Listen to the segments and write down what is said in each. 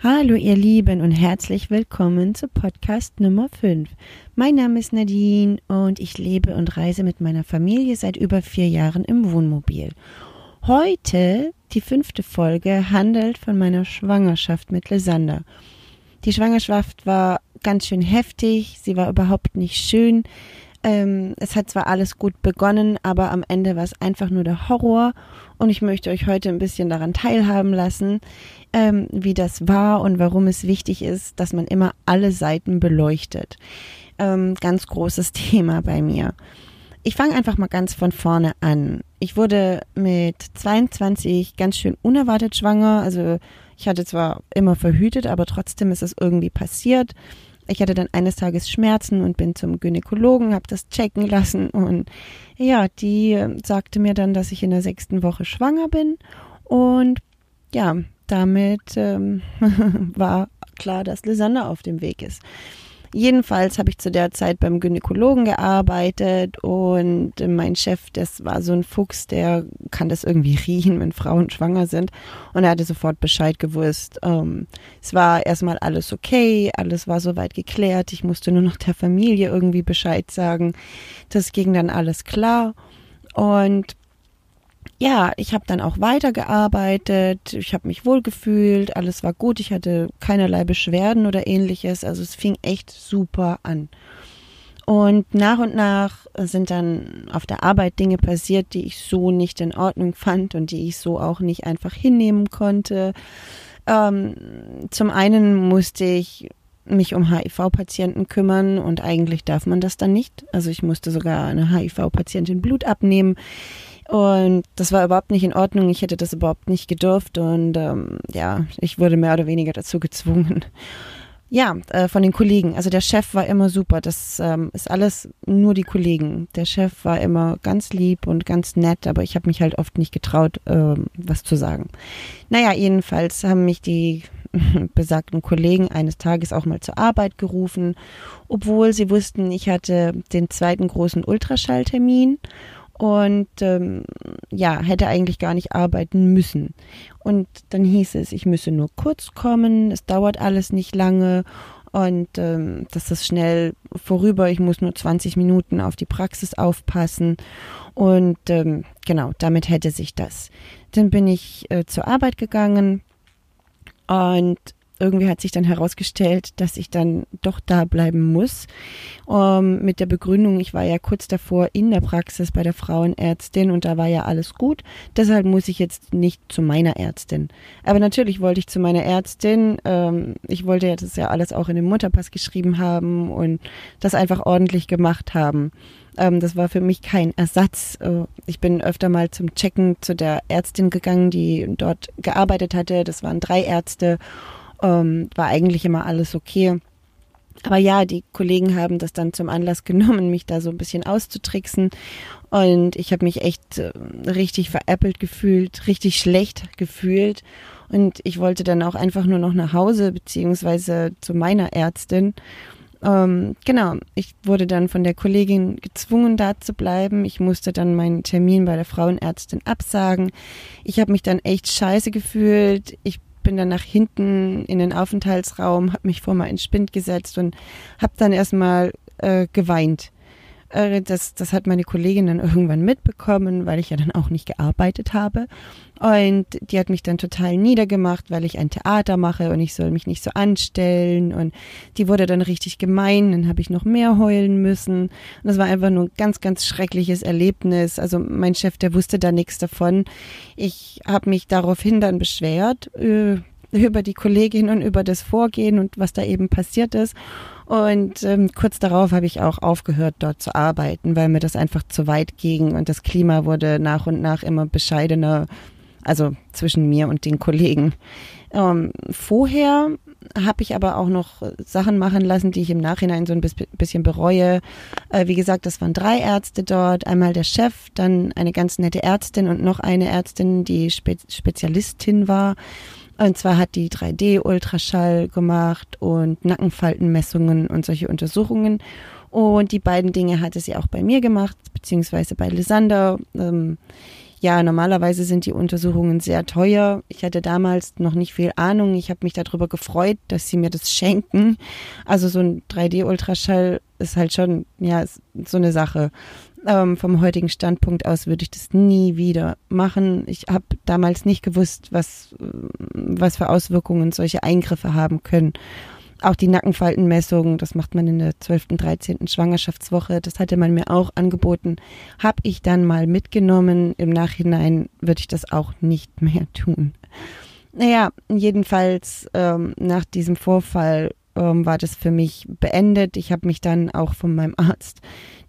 Hallo ihr Lieben und herzlich willkommen zu Podcast Nummer 5. Mein Name ist Nadine und ich lebe und reise mit meiner Familie seit über vier Jahren im Wohnmobil. Heute, die fünfte Folge, handelt von meiner Schwangerschaft mit Lysander. Die Schwangerschaft war ganz schön heftig, sie war überhaupt nicht schön. Ähm, es hat zwar alles gut begonnen, aber am Ende war es einfach nur der Horror und ich möchte euch heute ein bisschen daran teilhaben lassen, ähm, wie das war und warum es wichtig ist, dass man immer alle Seiten beleuchtet. Ähm, ganz großes Thema bei mir. Ich fange einfach mal ganz von vorne an. Ich wurde mit 22 ganz schön unerwartet schwanger. Also ich hatte zwar immer verhütet, aber trotzdem ist es irgendwie passiert. Ich hatte dann eines Tages Schmerzen und bin zum Gynäkologen, habe das checken lassen und ja, die äh, sagte mir dann, dass ich in der sechsten Woche schwanger bin und ja, damit ähm, war klar, dass Lysander auf dem Weg ist. Jedenfalls habe ich zu der Zeit beim Gynäkologen gearbeitet und mein Chef, das war so ein Fuchs, der kann das irgendwie riechen, wenn Frauen schwanger sind. Und er hatte sofort Bescheid gewusst. Ähm, es war erstmal alles okay, alles war soweit geklärt. Ich musste nur noch der Familie irgendwie Bescheid sagen. Das ging dann alles klar. Und ja, ich habe dann auch weitergearbeitet, ich habe mich wohlgefühlt, alles war gut, ich hatte keinerlei Beschwerden oder ähnliches, also es fing echt super an. Und nach und nach sind dann auf der Arbeit Dinge passiert, die ich so nicht in Ordnung fand und die ich so auch nicht einfach hinnehmen konnte. Ähm, zum einen musste ich mich um HIV-Patienten kümmern und eigentlich darf man das dann nicht. Also ich musste sogar eine HIV-Patientin Blut abnehmen. Und das war überhaupt nicht in Ordnung. Ich hätte das überhaupt nicht gedurft. Und ähm, ja, ich wurde mehr oder weniger dazu gezwungen. Ja, äh, von den Kollegen. Also der Chef war immer super. Das ähm, ist alles nur die Kollegen. Der Chef war immer ganz lieb und ganz nett, aber ich habe mich halt oft nicht getraut, äh, was zu sagen. Naja, jedenfalls haben mich die besagten Kollegen eines Tages auch mal zur Arbeit gerufen, obwohl sie wussten, ich hatte den zweiten großen Ultraschalltermin und ähm, ja, hätte eigentlich gar nicht arbeiten müssen. Und dann hieß es, ich müsse nur kurz kommen, es dauert alles nicht lange und ähm, das ist schnell vorüber, ich muss nur 20 Minuten auf die Praxis aufpassen und ähm, genau, damit hätte sich das. Dann bin ich äh, zur Arbeit gegangen und irgendwie hat sich dann herausgestellt, dass ich dann doch da bleiben muss. Ähm, mit der Begründung, ich war ja kurz davor in der Praxis bei der Frauenärztin und da war ja alles gut. Deshalb muss ich jetzt nicht zu meiner Ärztin. Aber natürlich wollte ich zu meiner Ärztin. Ähm, ich wollte ja das ja alles auch in den Mutterpass geschrieben haben und das einfach ordentlich gemacht haben ähm, das war für mich kein Ersatz. Äh, ich bin öfter mal zum Checken zu der Ärztin gegangen, die dort gearbeitet hatte. Das waren drei Ärzte ähm, war eigentlich immer alles okay. Aber ja, die Kollegen haben das dann zum Anlass genommen, mich da so ein bisschen auszutricksen. Und ich habe mich echt äh, richtig veräppelt gefühlt, richtig schlecht gefühlt. Und ich wollte dann auch einfach nur noch nach Hause, beziehungsweise zu meiner Ärztin. Ähm, genau, ich wurde dann von der Kollegin gezwungen, da zu bleiben. Ich musste dann meinen Termin bei der Frauenärztin absagen. Ich habe mich dann echt scheiße gefühlt. Ich bin dann nach hinten in den Aufenthaltsraum, habe mich vor meinen Spind gesetzt und habe dann erstmal äh, geweint. Äh, das, das hat meine Kollegin dann irgendwann mitbekommen, weil ich ja dann auch nicht gearbeitet habe. Und die hat mich dann total niedergemacht, weil ich ein Theater mache und ich soll mich nicht so anstellen. Und die wurde dann richtig gemein, dann habe ich noch mehr heulen müssen. Und das war einfach nur ein ganz, ganz schreckliches Erlebnis. Also mein Chef, der wusste da nichts davon. Ich habe mich daraufhin dann beschwert. Äh, über die Kollegin und über das Vorgehen und was da eben passiert ist. Und ähm, kurz darauf habe ich auch aufgehört, dort zu arbeiten, weil mir das einfach zu weit ging und das Klima wurde nach und nach immer bescheidener, also zwischen mir und den Kollegen. Ähm, vorher habe ich aber auch noch Sachen machen lassen, die ich im Nachhinein so ein bisschen bereue. Äh, wie gesagt, das waren drei Ärzte dort. Einmal der Chef, dann eine ganz nette Ärztin und noch eine Ärztin, die Spe Spezialistin war. Und zwar hat die 3D-Ultraschall gemacht und Nackenfaltenmessungen und solche Untersuchungen. Und die beiden Dinge hatte sie auch bei mir gemacht, beziehungsweise bei Lysander. Ähm, ja, normalerweise sind die Untersuchungen sehr teuer. Ich hatte damals noch nicht viel Ahnung. Ich habe mich darüber gefreut, dass sie mir das schenken. Also so ein 3D-Ultraschall ist halt schon, ja, so eine Sache. Ähm, vom heutigen Standpunkt aus würde ich das nie wieder machen. Ich habe damals nicht gewusst, was, was für Auswirkungen solche Eingriffe haben können. Auch die Nackenfaltenmessung, das macht man in der 12., 13. Schwangerschaftswoche, das hatte man mir auch angeboten, habe ich dann mal mitgenommen. Im Nachhinein würde ich das auch nicht mehr tun. Naja, jedenfalls ähm, nach diesem Vorfall ähm, war das für mich beendet. Ich habe mich dann auch von meinem Arzt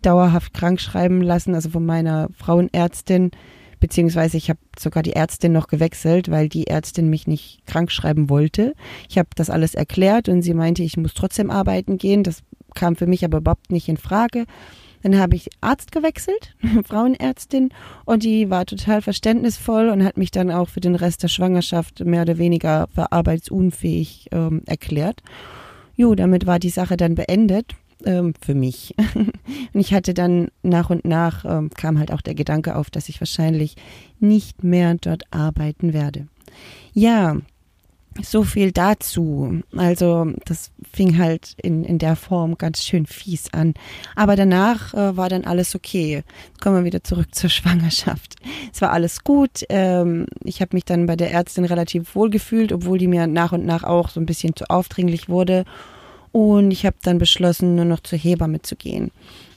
dauerhaft krank schreiben lassen, also von meiner Frauenärztin, beziehungsweise ich habe sogar die Ärztin noch gewechselt, weil die Ärztin mich nicht krank schreiben wollte. Ich habe das alles erklärt und sie meinte, ich muss trotzdem arbeiten gehen. Das kam für mich aber überhaupt nicht in Frage. Dann habe ich Arzt gewechselt, Frauenärztin, und die war total verständnisvoll und hat mich dann auch für den Rest der Schwangerschaft mehr oder weniger für arbeitsunfähig ähm, erklärt. Jo, damit war die Sache dann beendet ähm, für mich. und ich hatte dann nach und nach ähm, kam halt auch der Gedanke auf, dass ich wahrscheinlich nicht mehr dort arbeiten werde. Ja, so viel dazu. Also das fing halt in, in der Form ganz schön fies an. Aber danach äh, war dann alles okay. Kommen wir wieder zurück zur Schwangerschaft. Es war alles gut. Ähm, ich habe mich dann bei der Ärztin relativ wohl gefühlt, obwohl die mir nach und nach auch so ein bisschen zu aufdringlich wurde. Und ich habe dann beschlossen, nur noch zur Hebamme zu gehen.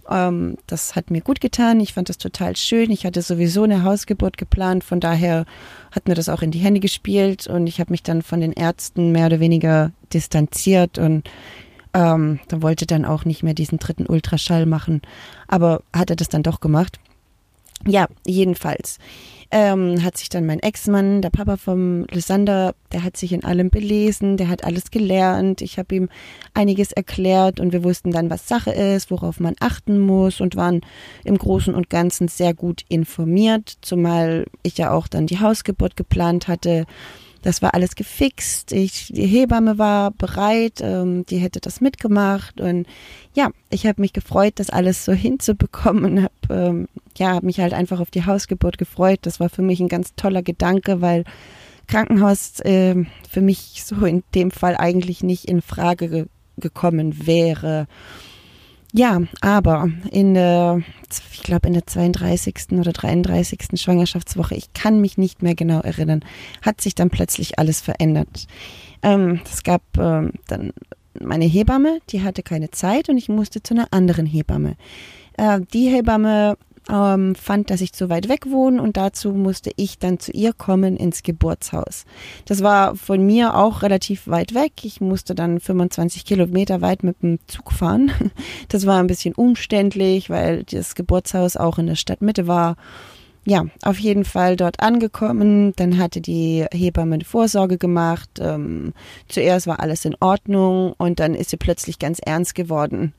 Ähm, das hat mir gut getan. Ich fand das total schön. Ich hatte sowieso eine Hausgeburt geplant. Von daher hat mir das auch in die Hände gespielt. Und ich habe mich dann von den Ärzten mehr oder weniger distanziert und ähm, da wollte dann auch nicht mehr diesen dritten Ultraschall machen. Aber hat er das dann doch gemacht. Ja, jedenfalls ähm, hat sich dann mein Ex-Mann, der Papa vom Lysander, der hat sich in allem belesen, der hat alles gelernt. Ich habe ihm einiges erklärt und wir wussten dann, was Sache ist, worauf man achten muss und waren im Großen und Ganzen sehr gut informiert, zumal ich ja auch dann die Hausgeburt geplant hatte. Das war alles gefixt. Ich, die Hebamme war bereit, ähm, die hätte das mitgemacht und ja, ich habe mich gefreut, das alles so hinzubekommen. Habe ähm, ja mich halt einfach auf die Hausgeburt gefreut. Das war für mich ein ganz toller Gedanke, weil Krankenhaus äh, für mich so in dem Fall eigentlich nicht in Frage ge gekommen wäre. Ja, aber in der, ich glaube in der 32. oder 33. Schwangerschaftswoche, ich kann mich nicht mehr genau erinnern, hat sich dann plötzlich alles verändert. Ähm, es gab ähm, dann meine Hebamme, die hatte keine Zeit und ich musste zu einer anderen Hebamme. Äh, die Hebamme ähm, fand, dass ich zu weit weg wohne und dazu musste ich dann zu ihr kommen ins Geburtshaus. Das war von mir auch relativ weit weg. Ich musste dann 25 Kilometer weit mit dem Zug fahren. Das war ein bisschen umständlich, weil das Geburtshaus auch in der Stadtmitte war. Ja, auf jeden Fall dort angekommen. Dann hatte die Hebamme eine Vorsorge gemacht. Ähm, zuerst war alles in Ordnung und dann ist sie plötzlich ganz ernst geworden,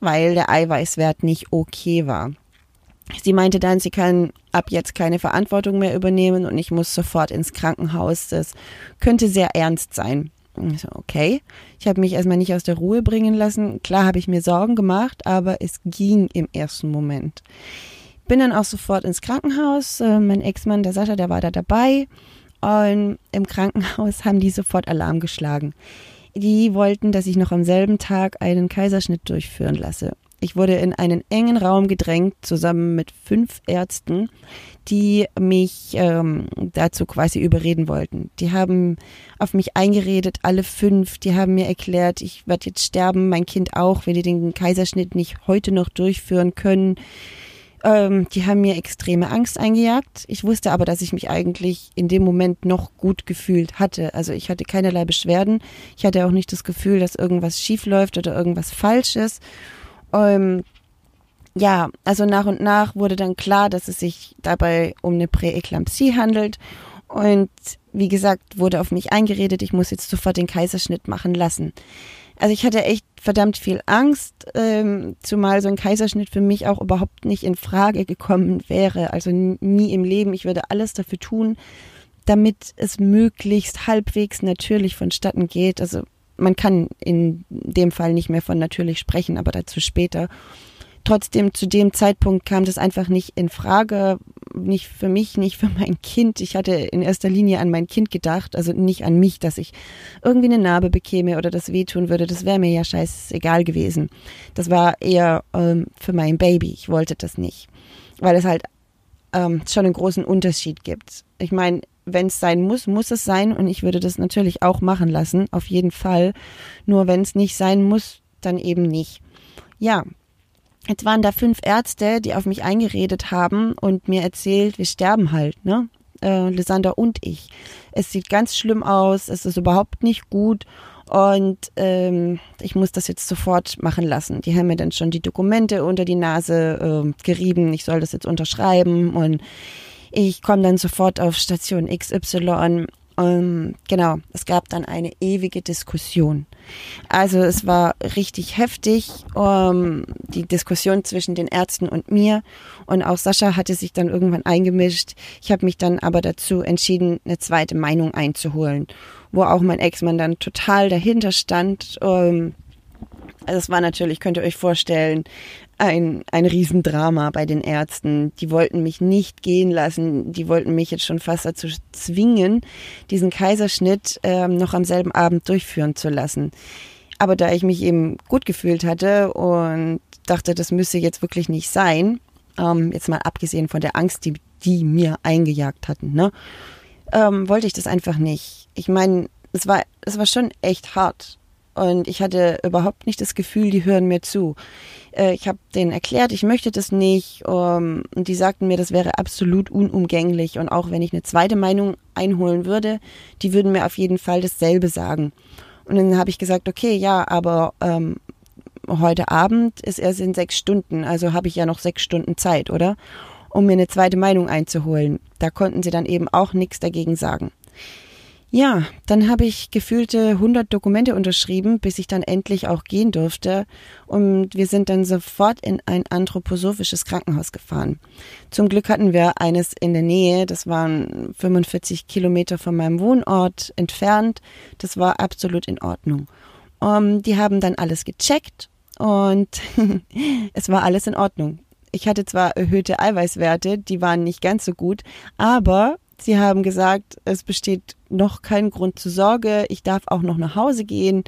weil der Eiweißwert nicht okay war. Sie meinte dann, sie kann ab jetzt keine Verantwortung mehr übernehmen und ich muss sofort ins Krankenhaus. Das könnte sehr ernst sein. Ich so, okay. Ich habe mich erstmal nicht aus der Ruhe bringen lassen. Klar habe ich mir Sorgen gemacht, aber es ging im ersten Moment. Bin dann auch sofort ins Krankenhaus. Äh, mein Ex-Mann, der Sascha, der war da dabei. Und im Krankenhaus haben die sofort Alarm geschlagen. Die wollten, dass ich noch am selben Tag einen Kaiserschnitt durchführen lasse. Ich wurde in einen engen Raum gedrängt, zusammen mit fünf Ärzten, die mich ähm, dazu quasi überreden wollten. Die haben auf mich eingeredet, alle fünf. Die haben mir erklärt, ich werde jetzt sterben, mein Kind auch, wenn die den Kaiserschnitt nicht heute noch durchführen können. Ähm, die haben mir extreme Angst eingejagt. Ich wusste aber, dass ich mich eigentlich in dem Moment noch gut gefühlt hatte. Also ich hatte keinerlei Beschwerden. Ich hatte auch nicht das Gefühl, dass irgendwas schief läuft oder irgendwas falsch ist. Ähm, ja, also nach und nach wurde dann klar, dass es sich dabei um eine Präeklampsie handelt. Und wie gesagt, wurde auf mich eingeredet, ich muss jetzt sofort den Kaiserschnitt machen lassen. Also ich hatte echt verdammt viel Angst, ähm, zumal so ein Kaiserschnitt für mich auch überhaupt nicht in Frage gekommen wäre. Also nie im Leben. Ich würde alles dafür tun, damit es möglichst halbwegs natürlich vonstatten geht. Also man kann in dem Fall nicht mehr von natürlich sprechen, aber dazu später. trotzdem zu dem Zeitpunkt kam das einfach nicht in Frage, nicht für mich, nicht für mein Kind. Ich hatte in erster Linie an mein Kind gedacht, also nicht an mich, dass ich irgendwie eine Narbe bekäme oder das wehtun würde. Das wäre mir ja scheißegal gewesen. Das war eher ähm, für mein Baby. Ich wollte das nicht, weil es halt ähm, schon einen großen Unterschied gibt. Ich meine, wenn es sein muss, muss es sein und ich würde das natürlich auch machen lassen, auf jeden Fall. Nur wenn es nicht sein muss, dann eben nicht. Ja, Jetzt waren da fünf Ärzte, die auf mich eingeredet haben und mir erzählt, wir sterben halt, ne? Äh, Lysander und ich. Es sieht ganz schlimm aus, es ist überhaupt nicht gut und ähm, ich muss das jetzt sofort machen lassen. Die haben mir dann schon die Dokumente unter die Nase äh, gerieben, ich soll das jetzt unterschreiben und ich komme dann sofort auf Station XY ähm, genau, es gab dann eine ewige Diskussion. Also es war richtig heftig, ähm, die Diskussion zwischen den Ärzten und mir. Und auch Sascha hatte sich dann irgendwann eingemischt. Ich habe mich dann aber dazu entschieden, eine zweite Meinung einzuholen, wo auch mein Ex-Mann dann total dahinter stand. Ähm, also es war natürlich, könnt ihr euch vorstellen, ein, ein Riesendrama bei den Ärzten. Die wollten mich nicht gehen lassen. Die wollten mich jetzt schon fast dazu zwingen, diesen Kaiserschnitt ähm, noch am selben Abend durchführen zu lassen. Aber da ich mich eben gut gefühlt hatte und dachte, das müsse jetzt wirklich nicht sein, ähm, jetzt mal abgesehen von der Angst, die die mir eingejagt hatten, ne, ähm, wollte ich das einfach nicht. Ich meine, es war, es war schon echt hart. Und ich hatte überhaupt nicht das Gefühl, die hören mir zu. Äh, ich habe denen erklärt, ich möchte das nicht. Und die sagten mir, das wäre absolut unumgänglich. Und auch wenn ich eine zweite Meinung einholen würde, die würden mir auf jeden Fall dasselbe sagen. Und dann habe ich gesagt, okay, ja, aber ähm, heute Abend ist erst in sechs Stunden, also habe ich ja noch sechs Stunden Zeit, oder? Um mir eine zweite Meinung einzuholen. Da konnten sie dann eben auch nichts dagegen sagen. Ja, dann habe ich gefühlte 100 Dokumente unterschrieben, bis ich dann endlich auch gehen durfte. Und wir sind dann sofort in ein anthroposophisches Krankenhaus gefahren. Zum Glück hatten wir eines in der Nähe. Das waren 45 Kilometer von meinem Wohnort entfernt. Das war absolut in Ordnung. Um, die haben dann alles gecheckt und es war alles in Ordnung. Ich hatte zwar erhöhte Eiweißwerte, die waren nicht ganz so gut, aber Sie haben gesagt, es besteht noch kein Grund zur Sorge. Ich darf auch noch nach Hause gehen,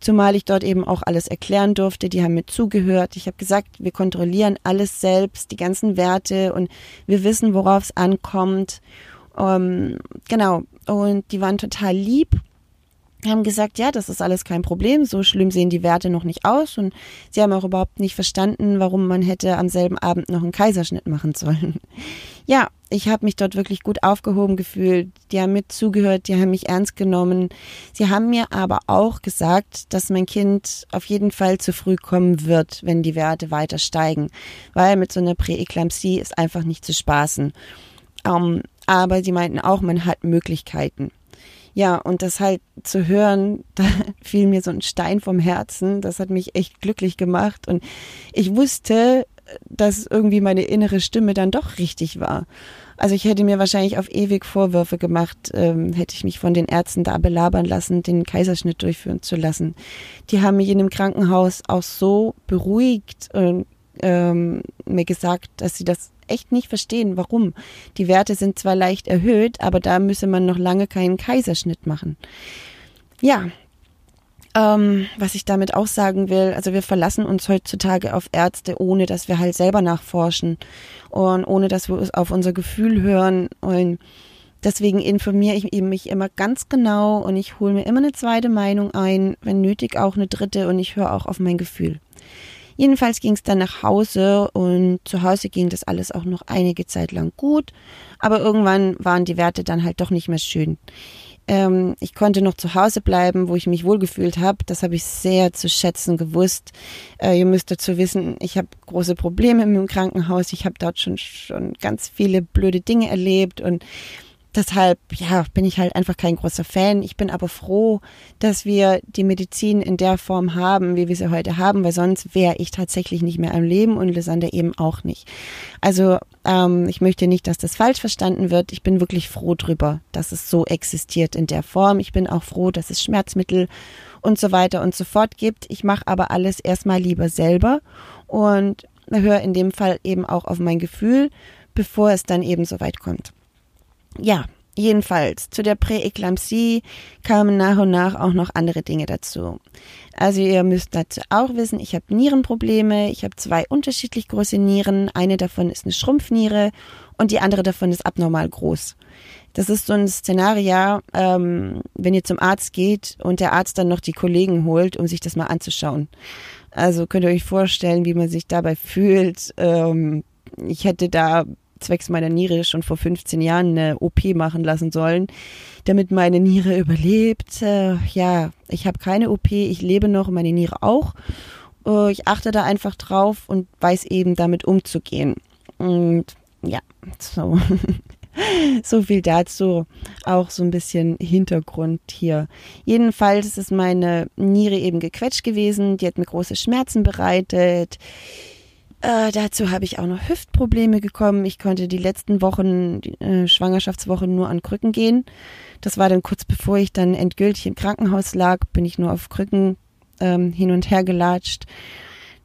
zumal ich dort eben auch alles erklären durfte. Die haben mir zugehört. Ich habe gesagt, wir kontrollieren alles selbst, die ganzen Werte und wir wissen, worauf es ankommt. Ähm, genau. Und die waren total lieb haben gesagt, ja, das ist alles kein Problem, so schlimm sehen die Werte noch nicht aus und sie haben auch überhaupt nicht verstanden, warum man hätte am selben Abend noch einen Kaiserschnitt machen sollen. Ja, ich habe mich dort wirklich gut aufgehoben gefühlt. Die haben mir zugehört, die haben mich ernst genommen. Sie haben mir aber auch gesagt, dass mein Kind auf jeden Fall zu früh kommen wird, wenn die Werte weiter steigen, weil mit so einer Präeklampsie ist einfach nicht zu spaßen. Ähm, aber sie meinten auch, man hat Möglichkeiten. Ja, und das halt zu hören, da fiel mir so ein Stein vom Herzen. Das hat mich echt glücklich gemacht. Und ich wusste, dass irgendwie meine innere Stimme dann doch richtig war. Also ich hätte mir wahrscheinlich auf ewig Vorwürfe gemacht, ähm, hätte ich mich von den Ärzten da belabern lassen, den Kaiserschnitt durchführen zu lassen. Die haben mich in dem Krankenhaus auch so beruhigt und ähm, mir gesagt, dass sie das echt nicht verstehen, warum. Die Werte sind zwar leicht erhöht, aber da müsse man noch lange keinen Kaiserschnitt machen. Ja, ähm, was ich damit auch sagen will, also wir verlassen uns heutzutage auf Ärzte, ohne dass wir halt selber nachforschen und ohne dass wir auf unser Gefühl hören. Und deswegen informiere ich mich immer ganz genau und ich hole mir immer eine zweite Meinung ein, wenn nötig auch eine dritte und ich höre auch auf mein Gefühl. Jedenfalls ging es dann nach Hause und zu Hause ging das alles auch noch einige Zeit lang gut, aber irgendwann waren die Werte dann halt doch nicht mehr schön. Ähm, ich konnte noch zu Hause bleiben, wo ich mich wohlgefühlt habe. Das habe ich sehr zu schätzen gewusst. Äh, ihr müsst dazu wissen, ich habe große Probleme im Krankenhaus. Ich habe dort schon, schon ganz viele blöde Dinge erlebt und deshalb, ja, bin ich halt einfach kein großer Fan. Ich bin aber froh, dass wir die Medizin in der Form haben, wie wir sie heute haben, weil sonst wäre ich tatsächlich nicht mehr am Leben und Lysander eben auch nicht. Also ähm, ich möchte nicht, dass das falsch verstanden wird. Ich bin wirklich froh drüber, dass es so existiert in der Form. Ich bin auch froh, dass es Schmerzmittel und so weiter und so fort gibt. Ich mache aber alles erstmal lieber selber und höre in dem Fall eben auch auf mein Gefühl, bevor es dann eben so weit kommt. Ja, Jedenfalls, zu der Präeklampsie kamen nach und nach auch noch andere Dinge dazu. Also ihr müsst dazu auch wissen, ich habe Nierenprobleme, ich habe zwei unterschiedlich große Nieren, eine davon ist eine Schrumpfniere und die andere davon ist abnormal groß. Das ist so ein Szenario, ähm, wenn ihr zum Arzt geht und der Arzt dann noch die Kollegen holt, um sich das mal anzuschauen. Also könnt ihr euch vorstellen, wie man sich dabei fühlt. Ähm, ich hätte da zwecks meiner Niere schon vor 15 Jahren eine OP machen lassen sollen, damit meine Niere überlebt. Äh, ja, ich habe keine OP, ich lebe noch, meine Niere auch. Äh, ich achte da einfach drauf und weiß eben damit umzugehen. Und ja, so. so viel dazu. Auch so ein bisschen Hintergrund hier. Jedenfalls ist meine Niere eben gequetscht gewesen. Die hat mir große Schmerzen bereitet. Äh, dazu habe ich auch noch Hüftprobleme bekommen. Ich konnte die letzten Wochen, die, äh, Schwangerschaftswochen nur an Krücken gehen. Das war dann kurz bevor ich dann endgültig im Krankenhaus lag, bin ich nur auf Krücken ähm, hin und her gelatscht.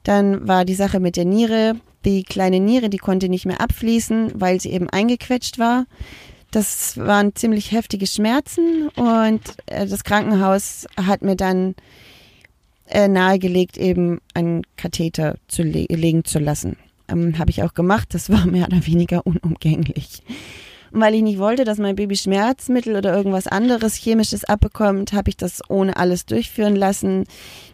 Dann war die Sache mit der Niere. Die kleine Niere, die konnte nicht mehr abfließen, weil sie eben eingequetscht war. Das waren ziemlich heftige Schmerzen und äh, das Krankenhaus hat mir dann äh, nahegelegt, eben einen Katheter zu le legen zu lassen. Ähm, Habe ich auch gemacht. Das war mehr oder weniger unumgänglich. Und weil ich nicht wollte, dass mein Baby Schmerzmittel oder irgendwas anderes chemisches abbekommt, habe ich das ohne alles durchführen lassen.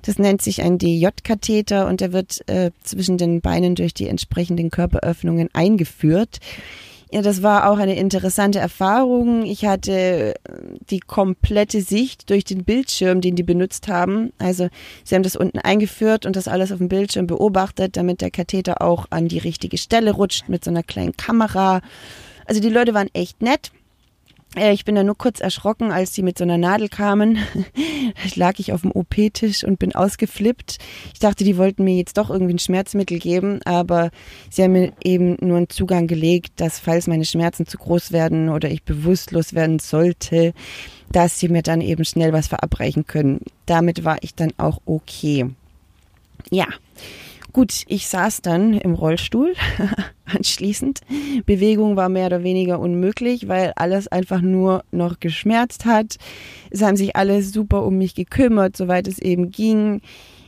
Das nennt sich ein DJ-Katheter und der wird äh, zwischen den Beinen durch die entsprechenden Körperöffnungen eingeführt. Ja, das war auch eine interessante Erfahrung. Ich hatte äh, die komplette Sicht durch den Bildschirm, den die benutzt haben. Also sie haben das unten eingeführt und das alles auf dem Bildschirm beobachtet, damit der Katheter auch an die richtige Stelle rutscht mit so einer kleinen Kamera. Also die Leute waren echt nett. Äh, ich bin da nur kurz erschrocken, als die mit so einer Nadel kamen. lag ich auf dem OP-Tisch und bin ausgeflippt. Ich dachte, die wollten mir jetzt doch irgendwie ein Schmerzmittel geben, aber sie haben mir eben nur einen Zugang gelegt, dass falls meine Schmerzen zu groß werden oder ich bewusstlos werden sollte, dass sie mir dann eben schnell was verabreichen können. Damit war ich dann auch okay. Ja. Gut, ich saß dann im Rollstuhl anschließend. Bewegung war mehr oder weniger unmöglich, weil alles einfach nur noch geschmerzt hat. Es haben sich alle super um mich gekümmert, soweit es eben ging.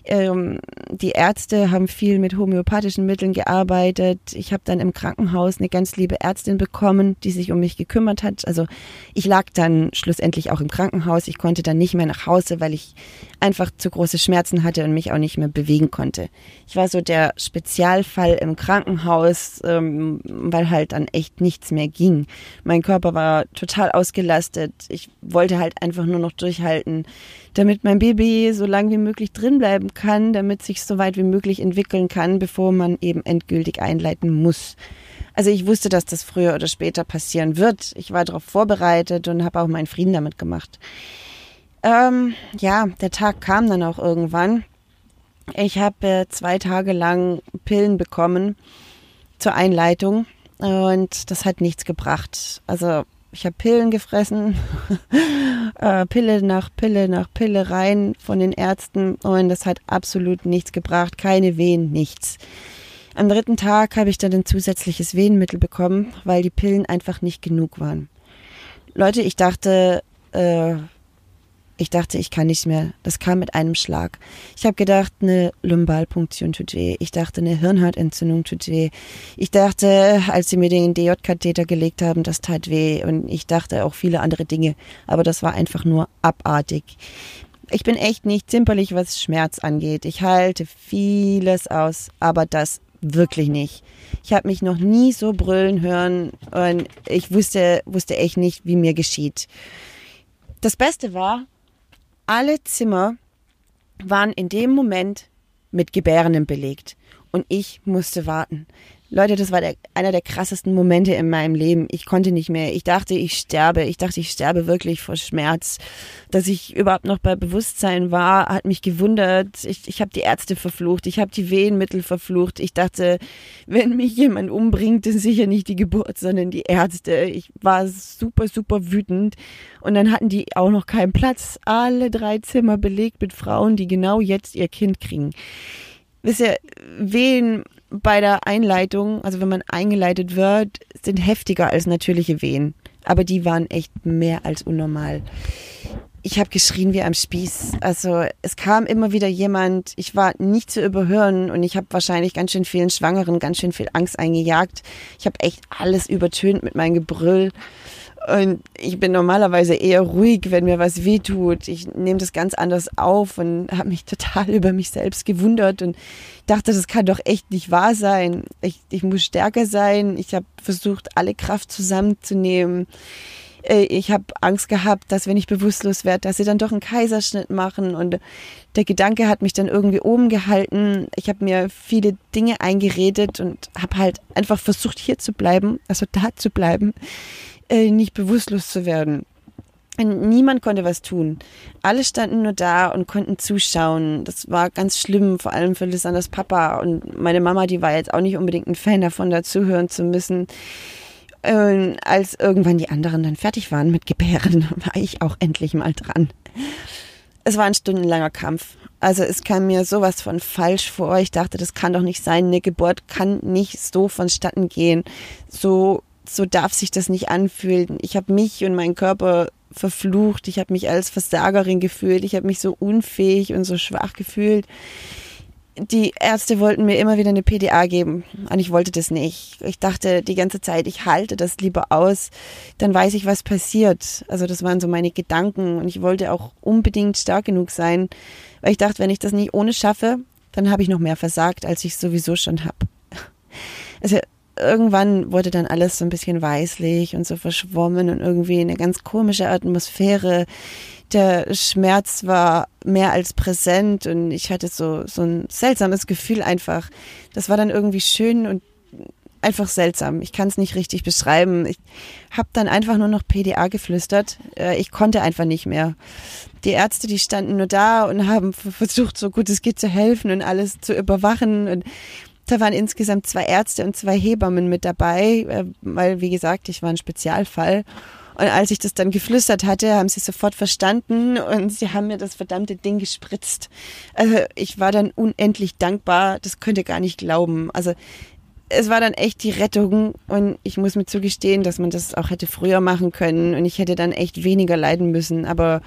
Ähm, die Ärzte haben viel mit homöopathischen Mitteln gearbeitet. Ich habe dann im Krankenhaus eine ganz liebe Ärztin bekommen, die sich um mich gekümmert hat. Also ich lag dann schlussendlich auch im Krankenhaus. Ich konnte dann nicht mehr nach Hause, weil ich einfach zu große Schmerzen hatte und mich auch nicht mehr bewegen konnte. Ich war so der Spezialfall im Krankenhaus, ähm, weil halt dann echt nichts mehr ging. Mein Körper war total ausgelastet. Ich wollte halt einfach nur noch durchhalten damit mein Baby so lange wie möglich drin bleiben kann, damit sich so weit wie möglich entwickeln kann, bevor man eben endgültig einleiten muss. Also ich wusste, dass das früher oder später passieren wird. Ich war darauf vorbereitet und habe auch meinen Frieden damit gemacht. Ähm, ja, der Tag kam dann auch irgendwann. Ich habe äh, zwei Tage lang Pillen bekommen zur Einleitung und das hat nichts gebracht. Also ich habe Pillen gefressen, äh, Pille nach Pille nach Pille rein von den Ärzten und das hat absolut nichts gebracht, keine Wehen, nichts. Am dritten Tag habe ich dann ein zusätzliches Wehenmittel bekommen, weil die Pillen einfach nicht genug waren. Leute, ich dachte, äh, ich dachte, ich kann nicht mehr. Das kam mit einem Schlag. Ich habe gedacht, eine Lumbalpunktion tut weh. Ich dachte, eine Hirnhautentzündung tut weh. Ich dachte, als sie mir den DJ-Katheter gelegt haben, das tat weh. Und ich dachte auch viele andere Dinge. Aber das war einfach nur abartig. Ich bin echt nicht zimperlich, was Schmerz angeht. Ich halte vieles aus, aber das wirklich nicht. Ich habe mich noch nie so brüllen hören und ich wusste, wusste echt nicht, wie mir geschieht. Das Beste war, alle Zimmer waren in dem Moment mit Gebärenden belegt. Und ich musste warten. Leute, das war der, einer der krassesten Momente in meinem Leben. Ich konnte nicht mehr. Ich dachte, ich sterbe. Ich dachte, ich sterbe wirklich vor Schmerz. Dass ich überhaupt noch bei Bewusstsein war, hat mich gewundert. Ich, ich habe die Ärzte verflucht. Ich habe die Wehenmittel verflucht. Ich dachte, wenn mich jemand umbringt, ist sicher nicht die Geburt, sondern die Ärzte. Ich war super, super wütend. Und dann hatten die auch noch keinen Platz. Alle drei Zimmer belegt mit Frauen, die genau jetzt ihr Kind kriegen. Wisst ihr, wen bei der Einleitung, also wenn man eingeleitet wird, sind heftiger als natürliche Wehen. Aber die waren echt mehr als unnormal. Ich habe geschrien wie am Spieß. Also es kam immer wieder jemand, ich war nicht zu überhören und ich habe wahrscheinlich ganz schön vielen Schwangeren ganz schön viel Angst eingejagt. Ich habe echt alles übertönt mit meinem Gebrüll. Und ich bin normalerweise eher ruhig, wenn mir was wehtut. Ich nehme das ganz anders auf und habe mich total über mich selbst gewundert und dachte, das kann doch echt nicht wahr sein. Ich, ich muss stärker sein. Ich habe versucht, alle Kraft zusammenzunehmen. Äh, ich habe Angst gehabt, dass wenn ich bewusstlos werde, dass sie dann doch einen Kaiserschnitt machen. Und der Gedanke hat mich dann irgendwie oben gehalten. Ich habe mir viele Dinge eingeredet und habe halt einfach versucht, hier zu bleiben, also da zu bleiben, äh, nicht bewusstlos zu werden. Niemand konnte was tun. Alle standen nur da und konnten zuschauen. Das war ganz schlimm, vor allem für Lissanders Papa. Und meine Mama, die war jetzt auch nicht unbedingt ein Fan davon, dazuhören zu müssen. Und als irgendwann die anderen dann fertig waren mit Gebären, war ich auch endlich mal dran. Es war ein stundenlanger Kampf. Also es kam mir sowas von falsch vor. Ich dachte, das kann doch nicht sein. Eine Geburt kann nicht so vonstatten gehen. So so darf sich das nicht anfühlen. Ich habe mich und meinen Körper verflucht. Ich habe mich als Versagerin gefühlt. Ich habe mich so unfähig und so schwach gefühlt. Die Ärzte wollten mir immer wieder eine PDA geben und ich wollte das nicht. Ich dachte die ganze Zeit, ich halte das lieber aus, dann weiß ich, was passiert. Also das waren so meine Gedanken und ich wollte auch unbedingt stark genug sein, weil ich dachte, wenn ich das nicht ohne schaffe, dann habe ich noch mehr versagt, als ich sowieso schon habe. Also irgendwann wurde dann alles so ein bisschen weißlich und so verschwommen und irgendwie eine ganz komische Atmosphäre. Der Schmerz war mehr als präsent und ich hatte so, so ein seltsames Gefühl einfach. Das war dann irgendwie schön und einfach seltsam. Ich kann es nicht richtig beschreiben. Ich habe dann einfach nur noch PDA geflüstert. Äh, ich konnte einfach nicht mehr. Die Ärzte, die standen nur da und haben versucht, so gut es geht zu helfen und alles zu überwachen. Und da waren insgesamt zwei Ärzte und zwei Hebammen mit dabei, äh, weil, wie gesagt, ich war ein Spezialfall. Und als ich das dann geflüstert hatte, haben sie sofort verstanden und sie haben mir das verdammte Ding gespritzt. Also ich war dann unendlich dankbar, das könnt ihr gar nicht glauben. Also es war dann echt die Rettung und ich muss mir zugestehen, dass man das auch hätte früher machen können und ich hätte dann echt weniger leiden müssen. Aber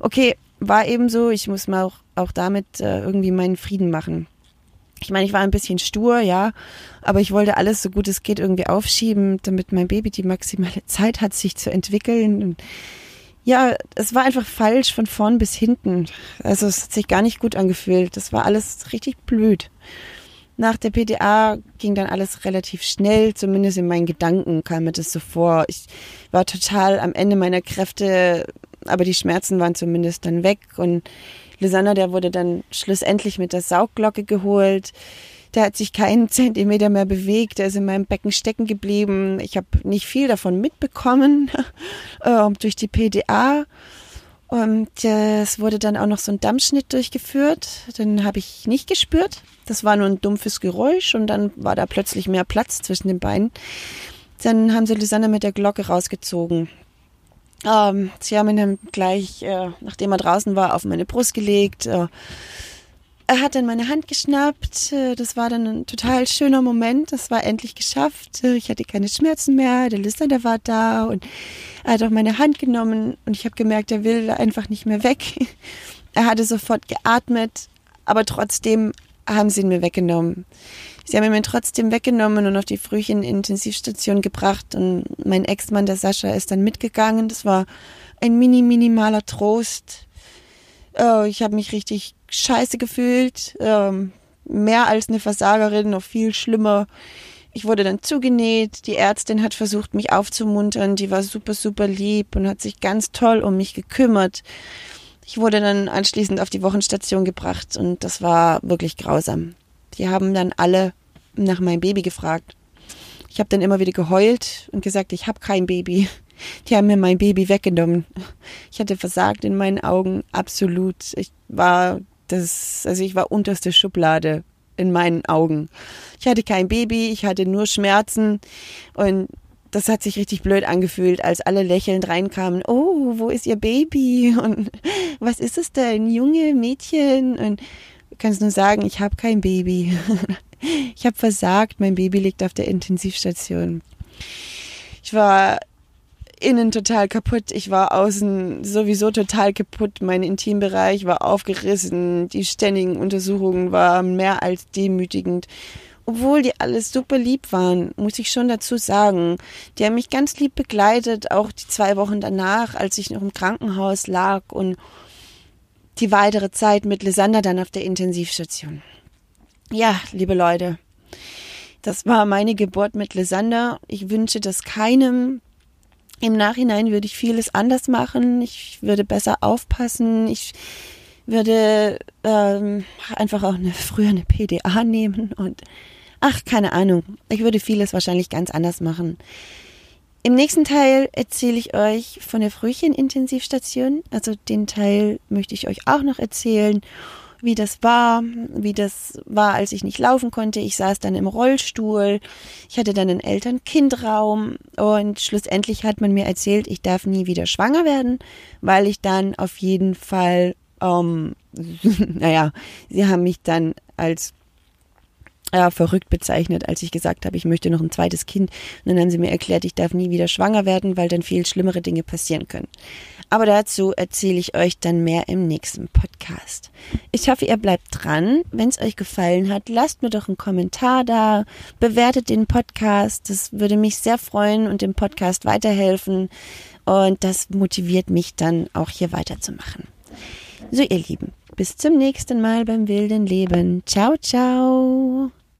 okay, war eben so, ich muss mal auch, auch damit äh, irgendwie meinen Frieden machen. Ich meine, ich war ein bisschen stur, ja, aber ich wollte alles so gut es geht irgendwie aufschieben, damit mein Baby die maximale Zeit hat, sich zu entwickeln. Und ja, es war einfach falsch von vorn bis hinten. Also es hat sich gar nicht gut angefühlt. Das war alles richtig blöd. Nach der PDA ging dann alles relativ schnell, zumindest in meinen Gedanken kam mir das so vor. Ich war total am Ende meiner Kräfte, aber die Schmerzen waren zumindest dann weg und Lisanna, der wurde dann schlussendlich mit der Saugglocke geholt. Der hat sich keinen Zentimeter mehr bewegt. Der ist in meinem Becken stecken geblieben. Ich habe nicht viel davon mitbekommen äh, durch die PDA. Und äh, es wurde dann auch noch so ein Dammschnitt durchgeführt. Den habe ich nicht gespürt. Das war nur ein dumpfes Geräusch und dann war da plötzlich mehr Platz zwischen den Beinen. Dann haben sie Lisanne mit der Glocke rausgezogen. Ähm, sie haben ihn dann gleich, äh, nachdem er draußen war, auf meine Brust gelegt. Äh, er hat dann meine Hand geschnappt. Äh, das war dann ein total schöner Moment. Das war endlich geschafft. Äh, ich hatte keine Schmerzen mehr. Der Lister, der war da und er hat auch meine Hand genommen und ich habe gemerkt, er will einfach nicht mehr weg. Er hatte sofort geatmet, aber trotzdem haben sie ihn mir weggenommen. Sie haben ihn mir trotzdem weggenommen und auf die Frühchen-Intensivstation gebracht und mein Ex-Mann, der Sascha, ist dann mitgegangen. Das war ein mini, minimaler Trost. Äh, ich habe mich richtig scheiße gefühlt. Ähm, mehr als eine Versagerin, noch viel schlimmer. Ich wurde dann zugenäht. Die Ärztin hat versucht, mich aufzumuntern. Die war super, super lieb und hat sich ganz toll um mich gekümmert. Ich wurde dann anschließend auf die Wochenstation gebracht und das war wirklich grausam. Die haben dann alle nach meinem Baby gefragt. Ich habe dann immer wieder geheult und gesagt, ich habe kein Baby. Die haben mir mein Baby weggenommen. Ich hatte versagt in meinen Augen, absolut. Ich war das, also ich war unterste Schublade in meinen Augen. Ich hatte kein Baby, ich hatte nur Schmerzen und das hat sich richtig blöd angefühlt, als alle lächelnd reinkamen. Oh, wo ist ihr Baby? Und was ist es denn? Junge Mädchen? Und kannst nur sagen, ich habe kein Baby. Ich habe versagt, mein Baby liegt auf der Intensivstation. Ich war innen total kaputt, ich war außen sowieso total kaputt, mein Intimbereich war aufgerissen, die ständigen Untersuchungen waren mehr als demütigend. Obwohl die alles super lieb waren, muss ich schon dazu sagen. Die haben mich ganz lieb begleitet, auch die zwei Wochen danach, als ich noch im Krankenhaus lag und die weitere Zeit mit Lysander dann auf der Intensivstation. Ja, liebe Leute, das war meine Geburt mit Lysander. Ich wünsche das keinem. Im Nachhinein würde ich vieles anders machen. Ich würde besser aufpassen. Ich würde ähm, einfach auch eine, früher eine PDA nehmen und ach, keine Ahnung. Ich würde vieles wahrscheinlich ganz anders machen. Im nächsten Teil erzähle ich euch von der Frühchen-Intensivstation. Also den Teil möchte ich euch auch noch erzählen, wie das war, wie das war, als ich nicht laufen konnte. Ich saß dann im Rollstuhl. Ich hatte dann einen Eltern-Kind-Raum und schlussendlich hat man mir erzählt, ich darf nie wieder schwanger werden, weil ich dann auf jeden Fall, ähm, naja, sie haben mich dann als ja, verrückt bezeichnet, als ich gesagt habe, ich möchte noch ein zweites Kind. Und dann haben sie mir erklärt, ich darf nie wieder schwanger werden, weil dann viel schlimmere Dinge passieren können. Aber dazu erzähle ich euch dann mehr im nächsten Podcast. Ich hoffe, ihr bleibt dran. Wenn es euch gefallen hat, lasst mir doch einen Kommentar da, bewertet den Podcast. Das würde mich sehr freuen und dem Podcast weiterhelfen. Und das motiviert mich dann auch hier weiterzumachen. So, ihr Lieben, bis zum nächsten Mal beim wilden Leben. Ciao, ciao.